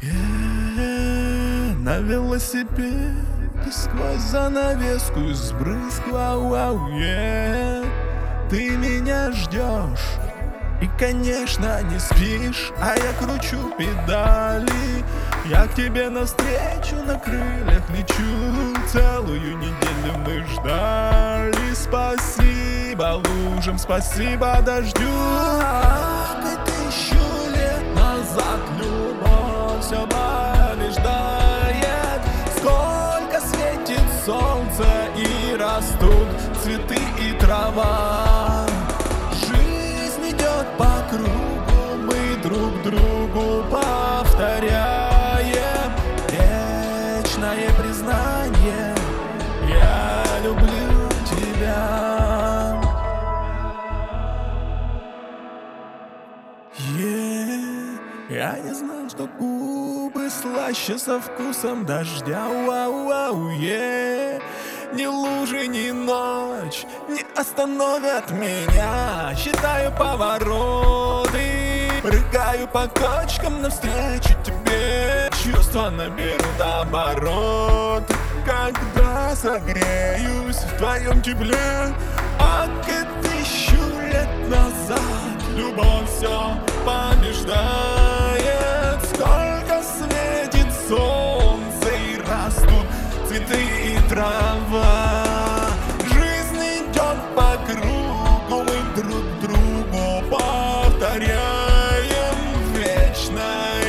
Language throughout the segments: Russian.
Yeah, на велосипеде сквозь занавеску из брызг, вау. Ты меня ждешь и, конечно, не спишь, а я кручу педали Я к тебе навстречу на крыльях лечу Целую неделю мы ждали Спасибо лужам, спасибо дождю цветы и трава Жизнь идет по кругу, мы друг другу повторяем Вечное признание, я люблю тебя Yeah. Я не знал, что губы слаще со вкусом дождя вау, вау, yeah. Ни лужи, ни ночь не остановят меня. Считаю повороты Прыгаю по кочкам навстречу тебе. Чувства наберут оборот Когда согреюсь в твоем тепле. А как Вечное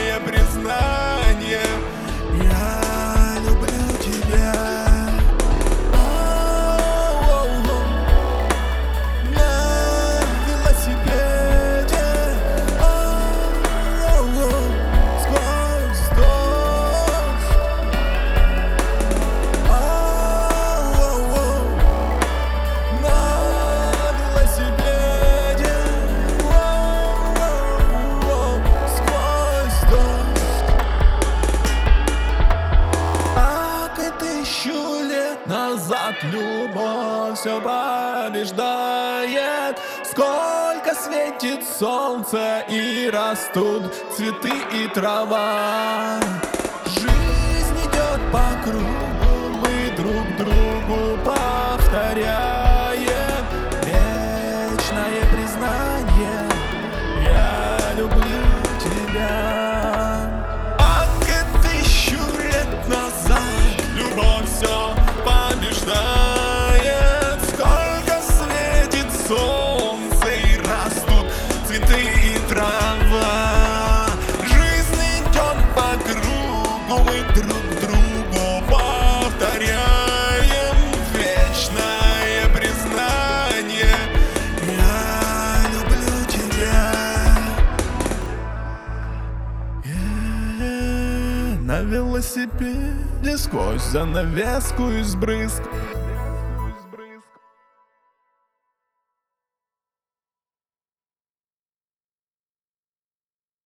назад любовь все побеждает Сколько светит солнце и растут цветы и трава. Жизнь идет по кругу, мы друг другу повторяем на велосипеде сквозь занавеску из брызг